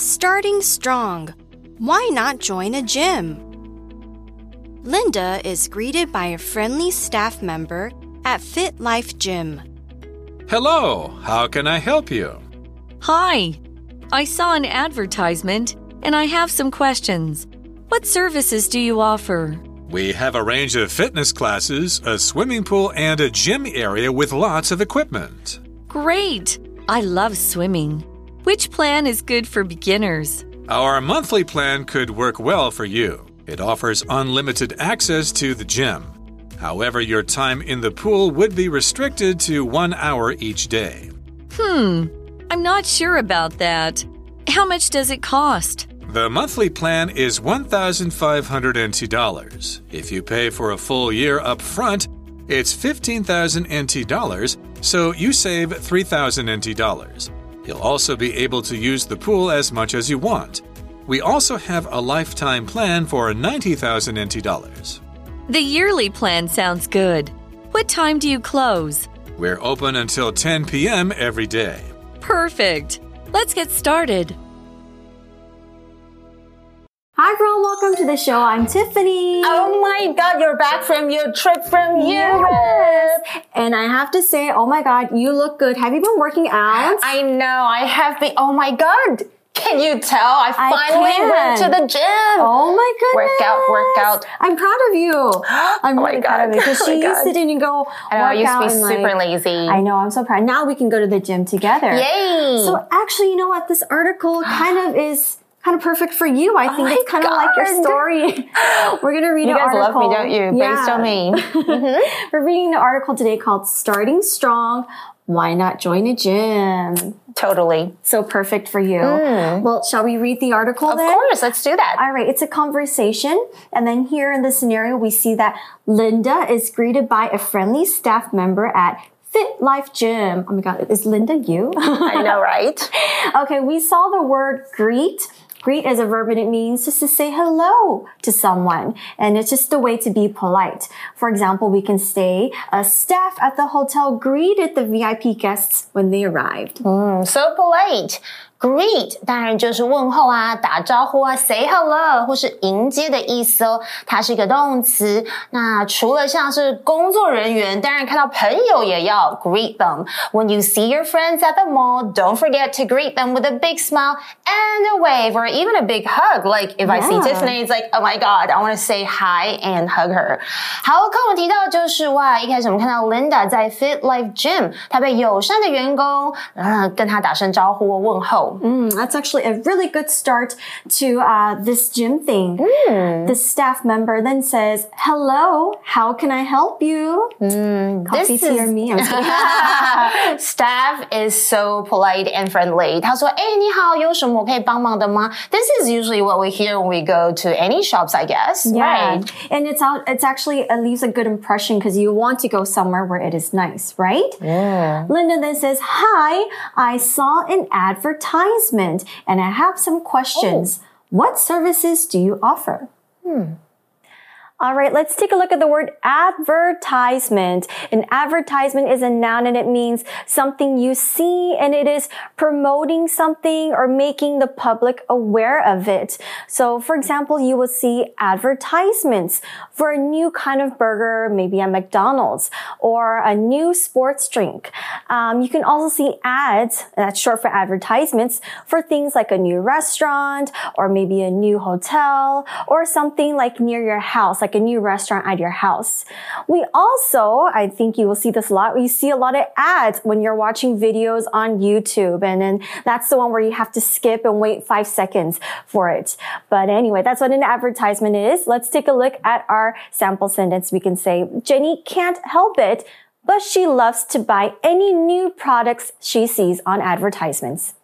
starting strong. Why not join a gym? Linda is greeted by a friendly staff member at Fit Life Gym. Hello, how can I help you? Hi, I saw an advertisement and I have some questions. What services do you offer? We have a range of fitness classes, a swimming pool, and a gym area with lots of equipment. Great! I love swimming. Which plan is good for beginners? Our monthly plan could work well for you. It offers unlimited access to the gym. However, your time in the pool would be restricted to one hour each day. Hmm, I'm not sure about that. How much does it cost? The monthly plan is $1,500 NT. If you pay for a full year up front, it's 15,000 NT dollars, so you save 3,000 NT dollars. You'll also be able to use the pool as much as you want. We also have a lifetime plan for 90,000 NT dollars. The yearly plan sounds good. What time do you close? We're open until 10 p.m. every day. Perfect. Let's get started. Hi everyone, welcome to the show. I'm Tiffany. Oh my god, you're back from your trip from Europe. Yes. And I have to say, oh my god, you look good. Have you been working out? I know, I have been. Oh my god. Can you tell? I I finally can. went to the gym. Oh my goodness. Workout, workout. I'm proud of you. Oh I'm Oh my really proud of you. Because Oh she used to didn't go I know, I used to be super like, lazy. I know, I'm so proud. Now we can go to the gym together. Yay! So actually, you know what? This article kind of is kind of perfect for you. I think Oh it's kind of like your story. We're gonna read you guys love me, don't you? Yeah. Based on me. Mm-hmm. We're reading the article today called "Starting Strong." Why not join a gym? Totally. So perfect for you. Well, shall we read the article Mm. Of then? course, let's do that. All right, it's a conversation. And then here in the scenario, we see that Linda is greeted by a friendly staff member at Fit Life Gym. Oh my God, is Linda you? I know, right? okay, we saw the word greet. Greet is a verb and it means just to say hello to someone. And it's just a way to be polite. For example, we can say, a staff at the hotel greeted the VIP guests when they arrived. Mm, so polite. Greet 当然就是问候啊，打招呼啊，say hello 或是迎接的意思哦。它是一个动词。那除了像是工作人员，当然看到朋友也要 greet them. When you see your friends at the mall, don't forget to greet them with a big smile and a wave or even a big hug. Like if I see Yeah. Tiffany, it's like, oh my god, I want to say hi and hug her. 好，刚我们提到就是哇，一开始我们看到 Linda 在 Fit Life Gym，她被友善的员工呃跟她打声招呼问候。 Mm, that's actually a really good start to uh, this gym thing. The staff member then says, Hello, how can I help you? Coffee, This tea, or is- me? I'm just kidding. Staff is so polite and friendly. 他说：“哎，你好，有什么我可以帮忙的吗？” This is usually what we hear when we go to any shops, I guess. Yeah. Right. And it's out, it's actually it leaves a good impression because you want to go somewhere where it is nice, right? Yeah. Linda then says, Hi, I saw an advertisement And I have some questions. Oh. What services do you offer? Hmm. All right, let's take a look at the word advertisement. An advertisement is a noun and it means something you see and it is promoting something or making the public aware of it. So, for example, you will see advertisements for a new kind of burger, maybe at McDonald's, or a new sports drink. Um, you can also see ads, that's short for advertisements, for things like a new restaurant or maybe a new hotel or something like near your house, like a new restaurant at your house. We also, I think you will see this a lot, we see a lot of ads when you're watching videos on YouTube. And then that's the one where you have to skip and wait five seconds for it. But anyway, that's what an advertisement is. Let's take a look at our sample sentence. We can say, Jenny can't help it, but she loves to buy any new products she sees on advertisements.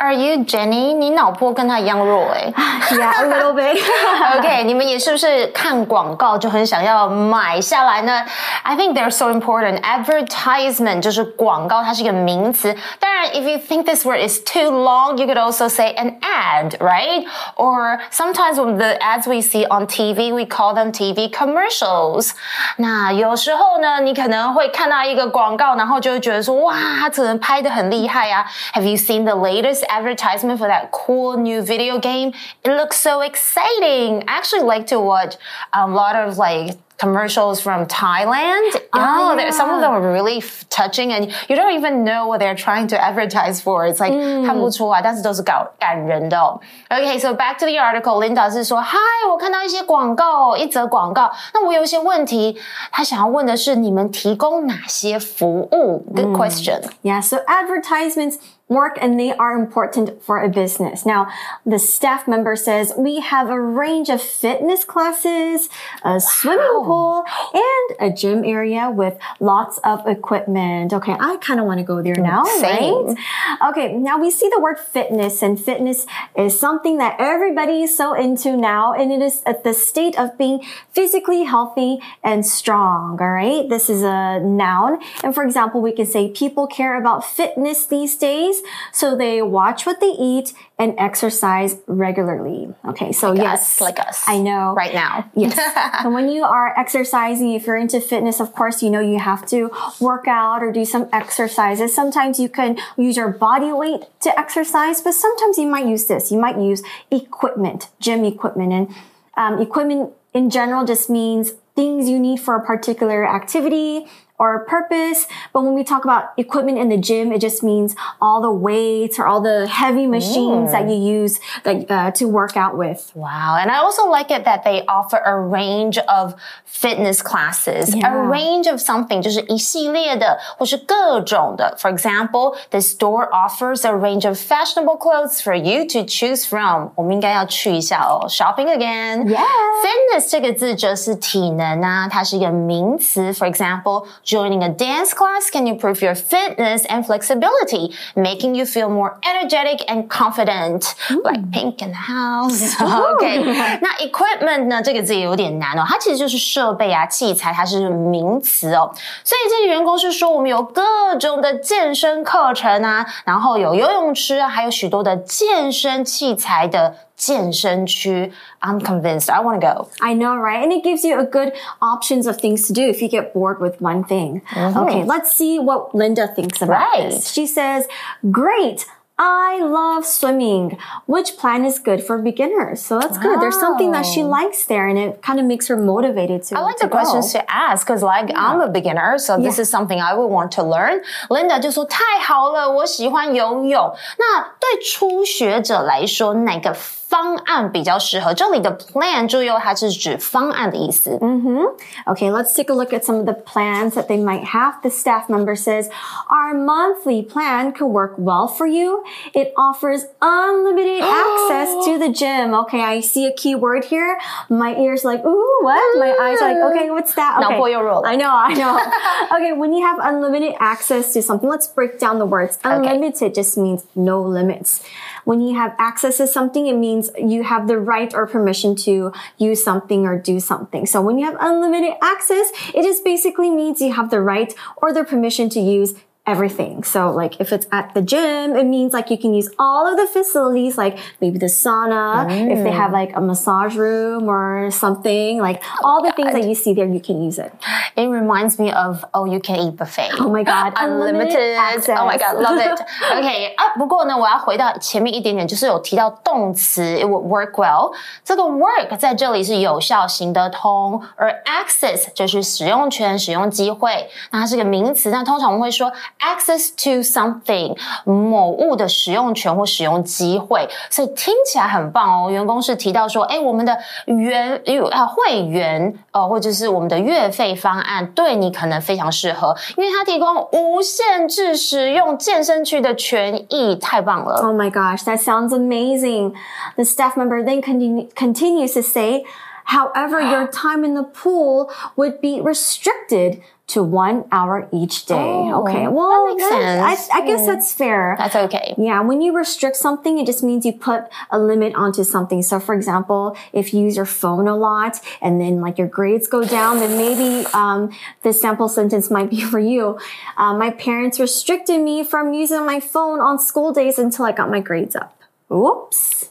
Are you Jenny？你脑波跟她一样弱哎、 Yeah, a little bit. OK，你们也是不是看广告就很想要买下来呢？I think they're so important. Advertisement 就是广告，它是一个名词。当然，if you think this word is too long, you could also say an ad, right? Or sometimes when the ads we see on TV, we call them TV commercials. 那有时候呢，你可能会看到一个广告，然后就会觉得说，哇，它可能拍的很厉害啊。Have you seen the latest advertisement for that cool new video game. It looks so exciting. I actually like to watch a lot of like commercials from Thailand. Oh, yeah. some of them are really touching, and you don't even know what they're trying to advertise for. It's like mm. 看不出来，但是都是感感人的、哦。Okay, so back to the article. Linda 是说，嗨，我看到一些广告，一则广告。那我有一些问题，他想要问的是，你们提供哪些服务？Good question. Yeah, so advertisements work and they are important for a business. Now, the staff member says we have a range of fitness classes, a wow. swimming pool, and a gym area with lots of equipment. Okay, I kind of want to go there now, Same. right? Okay, now we see the word fitness, and fitness is something that everybody is so into now, and it is at the state of being physically healthy and strong. All right, this is a noun, and for example, we can say people care about fitness these days so they watch what they eat and exercise regularly. Okay, so like yes, us, like us, I know right now. Yes, and when you are exercising, if you're into fitness, of course, you know you have to work out or do some exercises. Sometimes you can use your body weight to exercise, but sometimes you might use this. You might use equipment, gym equipment, and um, equipment in general just means things you need for a particular activity or purpose. But when we talk about equipment in the gym, it just means all the weights or all the heavy machines mm. that you use that, uh, to work out with. Wow. And I also like it that they offer a range of fitness classes, yeah. a range of something, For example, the store offers a range of fashionable clothes for you to choose from. 我们应该要去一下哦，shopping again. Yeah. Fitness 这个字就是体能啊，它是一个名词。For example. Joining a dance class can improve your fitness and flexibility, making you feel more energetic and confident. Like pink in the house. OK，那 equipment 呢？这个字也有点难哦，它其实就是设备啊、器材，它是名词哦。所以这些员工是说，我们有各种的健身课程啊，然后有游泳池啊，还有许多的健身器材的。 健身区. I'm convinced. I want to go. I know, right? And it gives you a good options of things to do if you get bored with one thing. Mm-hmm. Okay, let's see what Linda thinks about right. this. She says, "Great. I love swimming. Which plan is good for beginners? So that's wow. good. There's something that she likes there and it kind of makes her motivated to. I like to the go. questions to ask because like yeah. I'm a beginner, so this yeah. is something I would want to learn. Linda 就说太好了，我喜欢游泳。那对初学者来说，哪个方案比较适合。这里的 plan 注意哦，它是指方案的意思。嗯哼。Okay, let's take a look at some of the plans that they might have. The staff member says, "Our monthly plan could work well for you. It offers unlimited access to the gym." Okay, I see a key word here. My ears like, ooh, what? My eyes are like, okay, what's that? Okay. Now I know, I know. okay, when you have unlimited access to something, let's break down the words. Unlimited okay. just means no limits. When you have access to something, it means you have the right or permission to use something or do something. So when you have unlimited access, it just basically means you have the right or the permission to use everything. So like if it's at the gym, it means like you can use all of the facilities, like maybe the sauna, mm. if they have like a massage room or something, like oh all the God. things that you see there, you can use it. It reminds me of oh you can eat buffet. Oh my God, unlimited. unlimited oh my God, love it. OK 啊，不过呢，我要回到前面一点点，就是有提到动词，it would work well。这个 work 在这里是有效、行得通，而 access 就是使用权、使用机会，那它是个名词。那通常我们会说。 Access to something 某物的使用权或使用机会，所以听起来很棒哦。员工是提到说，哎，我们的员啊会员呃，或者是我们的月费方案对你可能非常适合，因为它提供无限制使用健身区的权益，太棒了。Oh my gosh, that sounds amazing. The staff member then continue, continues to say. However, your time in the pool would be restricted to one hour each day. Oh, okay. Well, that makes sense. I, I guess that's fair. That's okay. Yeah. When you restrict something, it just means you put a limit onto something. So for example, if you use your phone a lot and then like your grades go down, then maybe, um, the sample sentence might be for you. Uh, my parents restricted me from using my phone on school days until I got my grades up. Oops.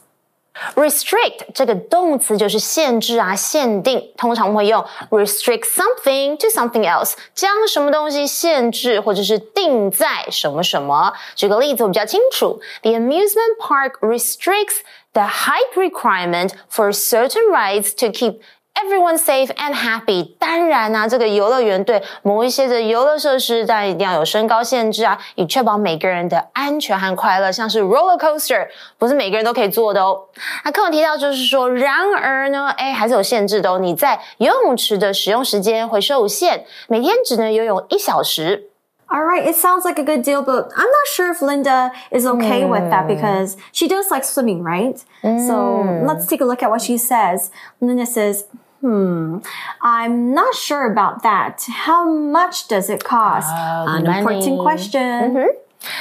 Restrict 这个动词就是限制啊、限定，通常会用 restrict something to something else，将什么东西限制或者是定在什么什么。举个例子，我比较清楚：The amusement park restricts the height requirement for certain rides to keep Everyone safe and happy。当然啊，这个游乐园对某一些的游乐设施，当然一定要有身高限制啊，以确保每个人的安全和快乐。像是 roller coaster，不是每个人都可以坐的哦。那课文提到就是说，然而呢，哎，还是有限制的哦。你在游泳池的使用时间会受限，每天只能游泳一小时。All right, it sounds like a good deal, but I'm not sure if Linda is okay mm. with that hmm. because she does like swimming, right? Mm. So hmm. let's take a look at what she says. Linda says, Hmm, I'm not sure about that. How much does it cost? Uh, An money. important question. Mm-hmm.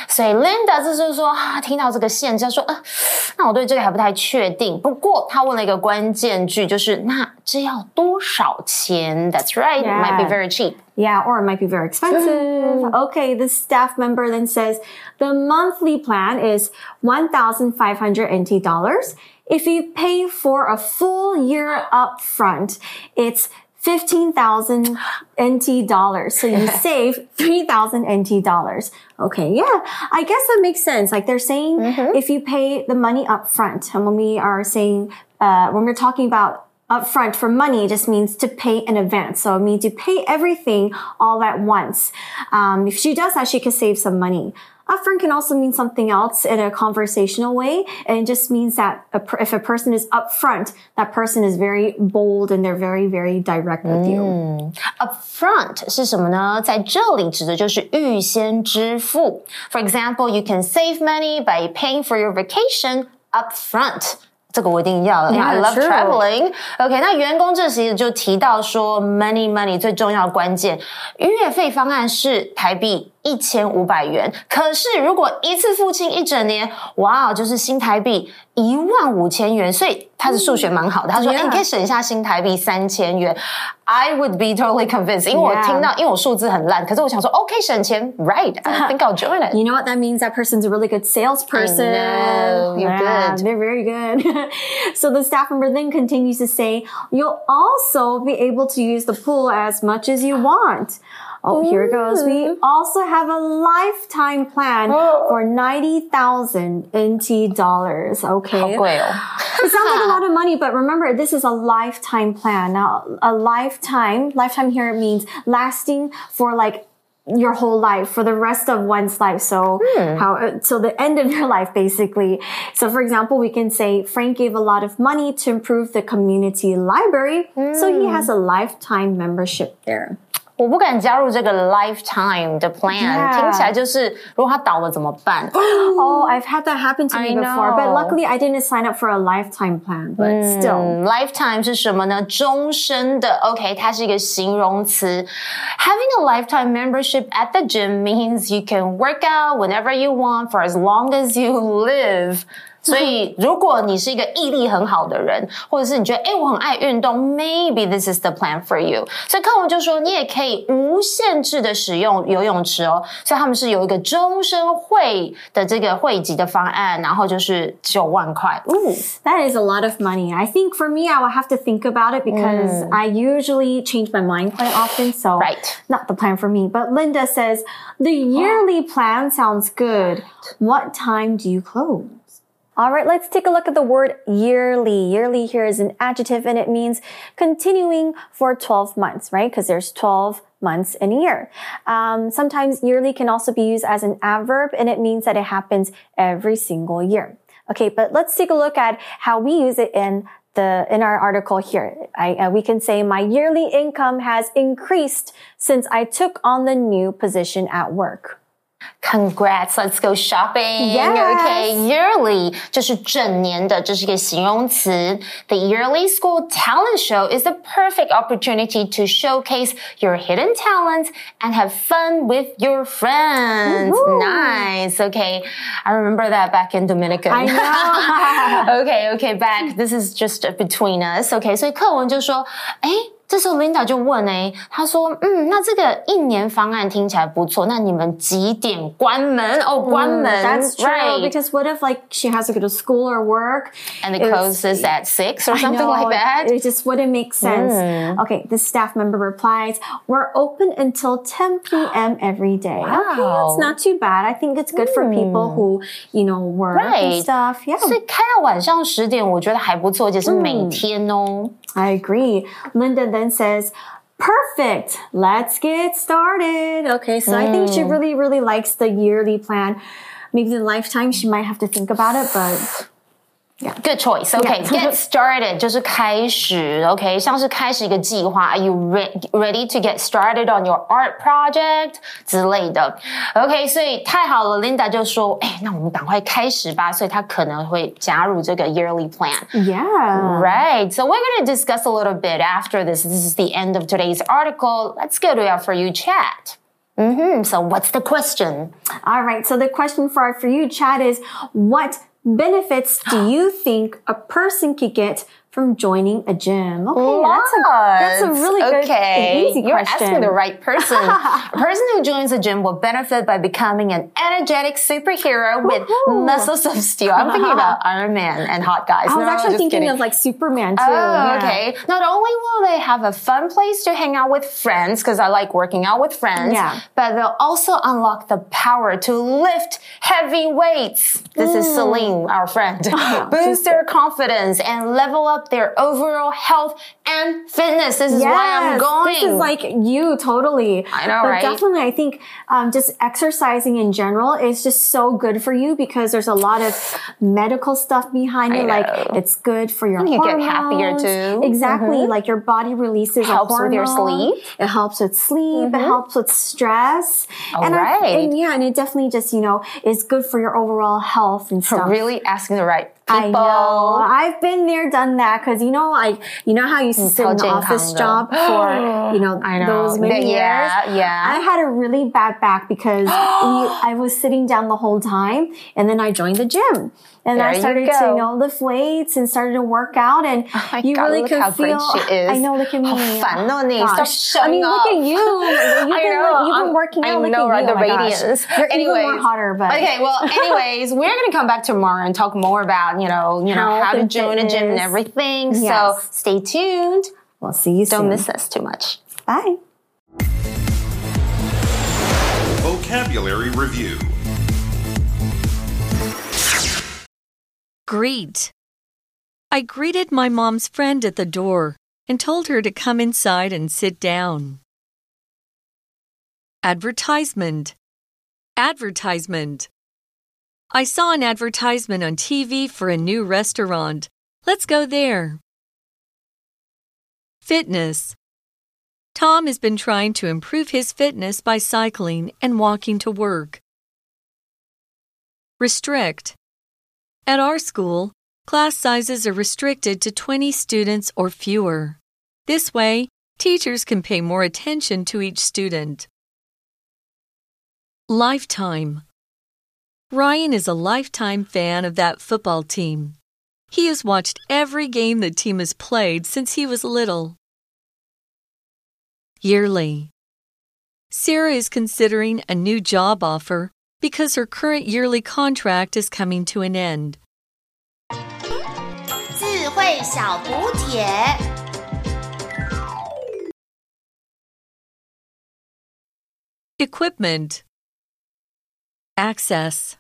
所以 Linda 这就是说啊，听到这个限制，说呃，那我对这个还不太确定。不过他问了一个关键句，就是那这要多少钱？That's right, yeah. it might be very cheap. Yeah, or it might be very expensive. okay, the staff member then says the monthly plan is one thousand five hundred NT dollars. If you pay for a full year upfront, it's 15,000 NT dollars. So you save 3,000 NT dollars. Okay. Yeah. I guess that makes sense. Like they're saying mm-hmm. if you pay the money up front, and when we are saying, uh, when we're talking about upfront for money, it just means to pay in advance. So it means you pay everything all at once. Um, if she does that, she could save some money. Upfront can also mean something else in a conversational way. And it just means that a, if a person is upfront, that person is very bold and they're very, very direct with you. Mm. Upfront 是什么呢？在这里指的就是预先支付。For example, you can save money by paying for your vacation upfront. 这个我一定要的。Yeah, I love traveling. OK，那员工这时就提到说，money money 最重要的关键，月费方案是台币 一千五百元。可是如果一次付清一整年，哇，就是新台币一万五千元。所以他的数学蛮好的，他说：“哎，你可以省下新台币三千元。” I would be totally convinced，因为我听到，因为我数字很烂，可是我想说，OK，省钱，right？I think I'll join it. You know what that means? That person's a really good salesperson. I know. You're yeah, good. They're very good. so the staff member then continues to say, "You'll also be able to use the pool as much as you want." Oh, here it goes. We also have a lifetime plan for 90,000 NT dollars. Okay. it sounds like a lot of money, but remember, this is a lifetime plan. Now, a lifetime, lifetime here means lasting for like your whole life for the rest of one's life. So hmm. how, so the end of your life, basically. So for example, we can say Frank gave a lot of money to improve the community library. So he hmm. has a lifetime membership there. 我不敢加入这个 lifetime 的 plan，听起来就是如果它倒了怎么办？Oh, I've had that happen to me before, but luckily I didn't sign up for a lifetime plan. But still, lifetime 是什么呢？终身的。OK，它是一个形容词。Having a lifetime membership at the gym means you can work out whenever you want for as long as you live. 所以，如果你是一个毅力很好的人，或者是你觉得，哎，我很爱运动，maybe this is the plan for you。所以课文就说，你也可以无限制的使用游泳池哦。所以他们是有一个终身会的这个会籍的方案，然后就是九万块。Ooh, that is a lot of money. I think for me, I will have to think about it because I usually change my mind quite often. So, right. not the plan for me. But Linda says the yearly plan sounds good. What time do you close? All right, let's take a look at the word yearly. Yearly here is an adjective and it means continuing for 12 months, right? Because there's 12 months in a year. Um, sometimes yearly can also be used as an adverb and it means that it happens every single year. Okay, but let's take a look at how we use it in the in our article here. I, uh, we can say my yearly income has increased since I took on the new position at work. Congrats! Let's go shopping. Yes. Okay, yearly 就是整年的，这是一个形容词。The yearly school talent show is the perfect opportunity to showcase your hidden talents and have fun with your friends. Nice. Okay, I remember that back in Dominican. I know. okay, okay, back. This is just between us. Okay, 所以课文就说，哎。 这时候 Linda 就问哎，她说，嗯，那这个一年方案听起来不错，那你们几点关门？哦，关门。That's true. Because what if like she has to go to school or work and the closes at six or something like that? It just wouldn't make sense. Mm. Okay, the staff member replies, "We're open until 10 p.m. every day." Wow. Okay, that's not too bad. I think it's good mm. for people who you know work right. and stuff. Yeah. 所以开到晚上十点，我觉得还不错，而且是每天哦。 I agree. Linda then says, Perfect. Let's get started. Okay, so mm. I think she hmm. really, really likes the yearly plan. Maybe the lifetime, she might have to think about it, but Yeah. Good choice. Okay, get started 就是开始。OK，像是开始一个计划。Are you ready to get started on your art project 之类的？OK，所以太好了，Linda 就说：“哎，那我们赶快开始吧。”所以她可能会加入这个 yearly plan. Yeah. Right. So we're going to discuss a little bit after this. This is the end of today's article. Let's go to our for you chat. Mm-hmm. So what's the question? All right. So the question for our for you chat is what benefits do you think a person could get from joining a gym? Okay, that's a, that's a really good okay. easy You're question. asking the right person. a person who joins a gym will benefit by becoming an energetic superhero with muscles of steel. I'm thinking about Iron Man and hot guys. I was no, actually thinking kidding. of like Superman too. Oh, yeah. okay. Not only will they have a fun place to hang out with friends, because I like working out with friends, yeah. but they'll also unlock the power to lift heavy weights. This mm. is Celine, our friend. Boost their confidence and level up up their overall health and fitness. This is yes, why I'm going. This is like you totally. I know, but right? Definitely, I think um, just exercising in general is just so good for you because there's a lot of medical stuff behind it. Like it's good for your. You hormones. get happier too. Exactly, mm-hmm. like your body releases helps with your sleep. It helps with sleep. Mm-hmm. It helps with stress. All and right. I, and yeah, and it definitely just you know is good for your overall health and stuff. Really asking the right people. I know. I've been there, done that. Cause you know, I, you know how you sit in the office job for, you know, know. those many yeah, years? Yeah. I had a really bad back because we, I was sitting down the whole time and then I joined the gym. And there I started to, you know, lift weights and started to work out and oh you God, really could feel, I know, look at me. Stop showing I mean, off. look at you. You've, been, know, you've been working out. I look know, at right? You. The oh radiance. You're anyways, even more hotter, but. Okay, well, anyways, we're going to come back tomorrow and talk more about, you know, you know, how to join fitness. a gym and everything. Yes. So stay tuned. We'll see you soon. Don't miss us too much. Bye. Vocabulary Review Greet. I greeted my mom's friend at the door and told her to come inside and sit down. Advertisement. Advertisement. I saw an advertisement on TV for a new restaurant. Let's go there. Fitness. Tom has been trying to improve his fitness by cycling and walking to work. Restrict. At our school, class sizes are restricted to 20 students or fewer. This way, teachers can pay more attention to each student. Lifetime Ryan is a lifetime fan of that football team. He has watched every game the team has played since he was little. Yearly Sarah is considering a new job offer because her current yearly contract is coming to an end. Equipment Access